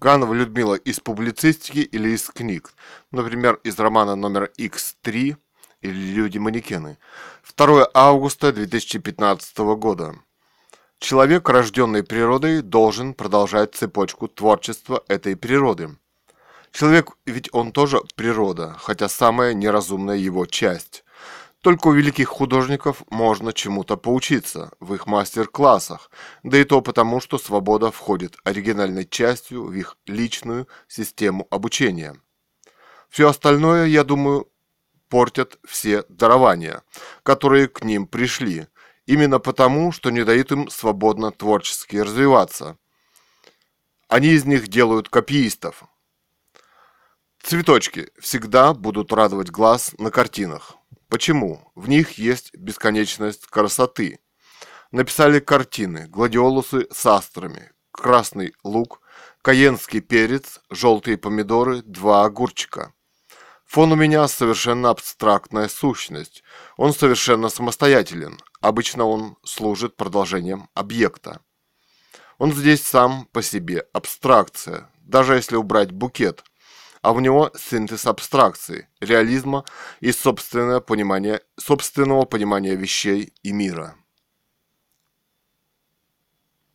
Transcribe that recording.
Ганова Людмила из публицистики или из книг. Например, из романа номер X3 или «Люди-манекены». 2 августа 2015 года. Человек, рожденный природой, должен продолжать цепочку творчества этой природы. Человек ведь он тоже природа, хотя самая неразумная его часть. Только у великих художников можно чему-то поучиться в их мастер-классах, да и то потому, что свобода входит оригинальной частью в их личную систему обучения. Все остальное, я думаю, портят все дарования, которые к ним пришли, именно потому, что не дают им свободно творчески развиваться. Они из них делают копиистов. Цветочки всегда будут радовать глаз на картинах. Почему? В них есть бесконечность красоты. Написали картины, гладиолусы с астрами, красный лук, каенский перец, желтые помидоры, два огурчика. Фон у меня совершенно абстрактная сущность. Он совершенно самостоятелен. Обычно он служит продолжением объекта. Он здесь сам по себе абстракция, даже если убрать букет – а в него синтез абстракции, реализма и собственное понимание, собственного понимания вещей и мира.